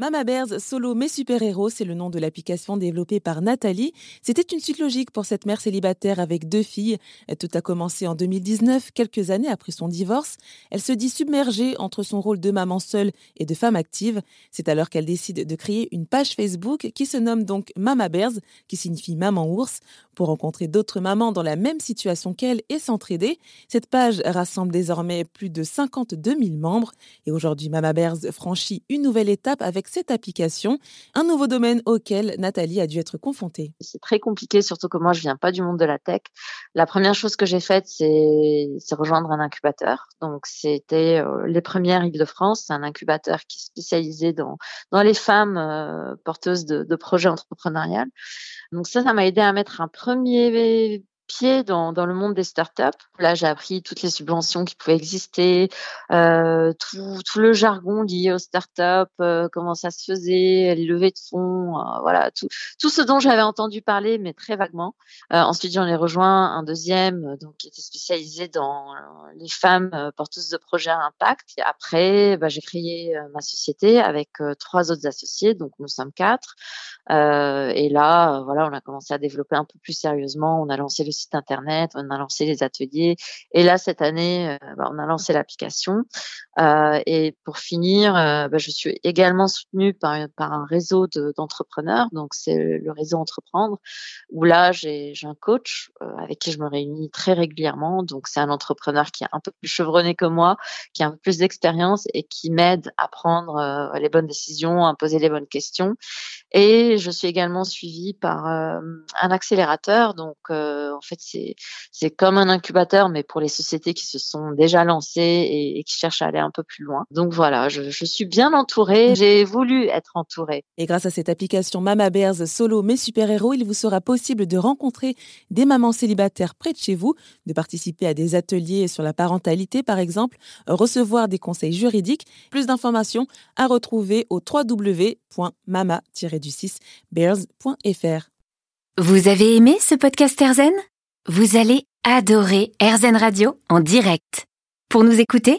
Mama Bears Solo Mes Super-Héros, c'est le nom de l'application développée par Nathalie. C'était une suite logique pour cette mère célibataire avec deux filles. Tout a commencé en 2019, quelques années après son divorce. Elle se dit submergée entre son rôle de maman seule et de femme active. C'est alors qu'elle décide de créer une page Facebook qui se nomme donc Mama Bears, qui signifie maman ours, pour rencontrer d'autres mamans dans la même situation qu'elle et s'entraider. Cette page rassemble désormais plus de 52 000 membres. Et aujourd'hui, Mama Bears franchit une nouvelle étape avec cette application, un nouveau domaine auquel Nathalie a dû être confrontée. C'est très compliqué, surtout que moi, je viens pas du monde de la tech. La première chose que j'ai faite, c'est rejoindre un incubateur. Donc, c'était euh, les premières Île-de-France. Un incubateur qui est spécialisé dans, dans les femmes euh, porteuses de, de projets entrepreneuriaux. Donc ça, ça m'a aidé à mettre un premier pied dans, le monde des startups. Là, j'ai appris toutes les subventions qui pouvaient exister, euh, tout, le jargon lié aux startups, euh, comment ça se faisait, les levées de fonds, euh, voilà, tout, ce dont j'avais entendu parler, mais très vaguement. Ensuite, j'en ai rejoint un deuxième, donc qui était spécialisé dans les femmes porteuses de projets à impact. Après, bah, j'ai créé ma société avec trois autres associés, donc nous sommes quatre. et là, voilà, on a commencé à développer un peu plus sérieusement. On a lancé le site internet, on a lancé les ateliers. Et là, cette année, euh, bah, on a lancé l'application. Euh, et pour finir, euh, bah, je suis également soutenue par, un réseau d'entrepreneurs. donc, c'est le réseau Entreprendre, où là, j'ai un coach avec qui je me réunis très régulièrement. Donc, c'est un entrepreneur qui est un peu plus chevronné que moi, qui a un peu plus d'expérience et qui m'aide à prendre les bonnes décisions, à poser les bonnes questions. Et je suis également suivie par un accélérateur. Donc, en fait, c'est comme un incubateur, mais pour les sociétés qui se sont déjà lancées et, qui cherchent à aller un peu plus loin. Donc voilà, je, suis bien entourée. J'ai voulu être entourée. Et grâce à cette application Mama Bears Solo Mes Super-Héros, il vous sera possible de rencontrer des mamans célibataires près de chez vous, de participer à des ateliers sur la parentalité par exemple, recevoir des conseils juridiques. Plus d'informations à retrouver au www.mama-bears.fr. Vous avez aimé ce podcast Erzen vous allez adorer AirZen Radio en direct. Pour nous écouter,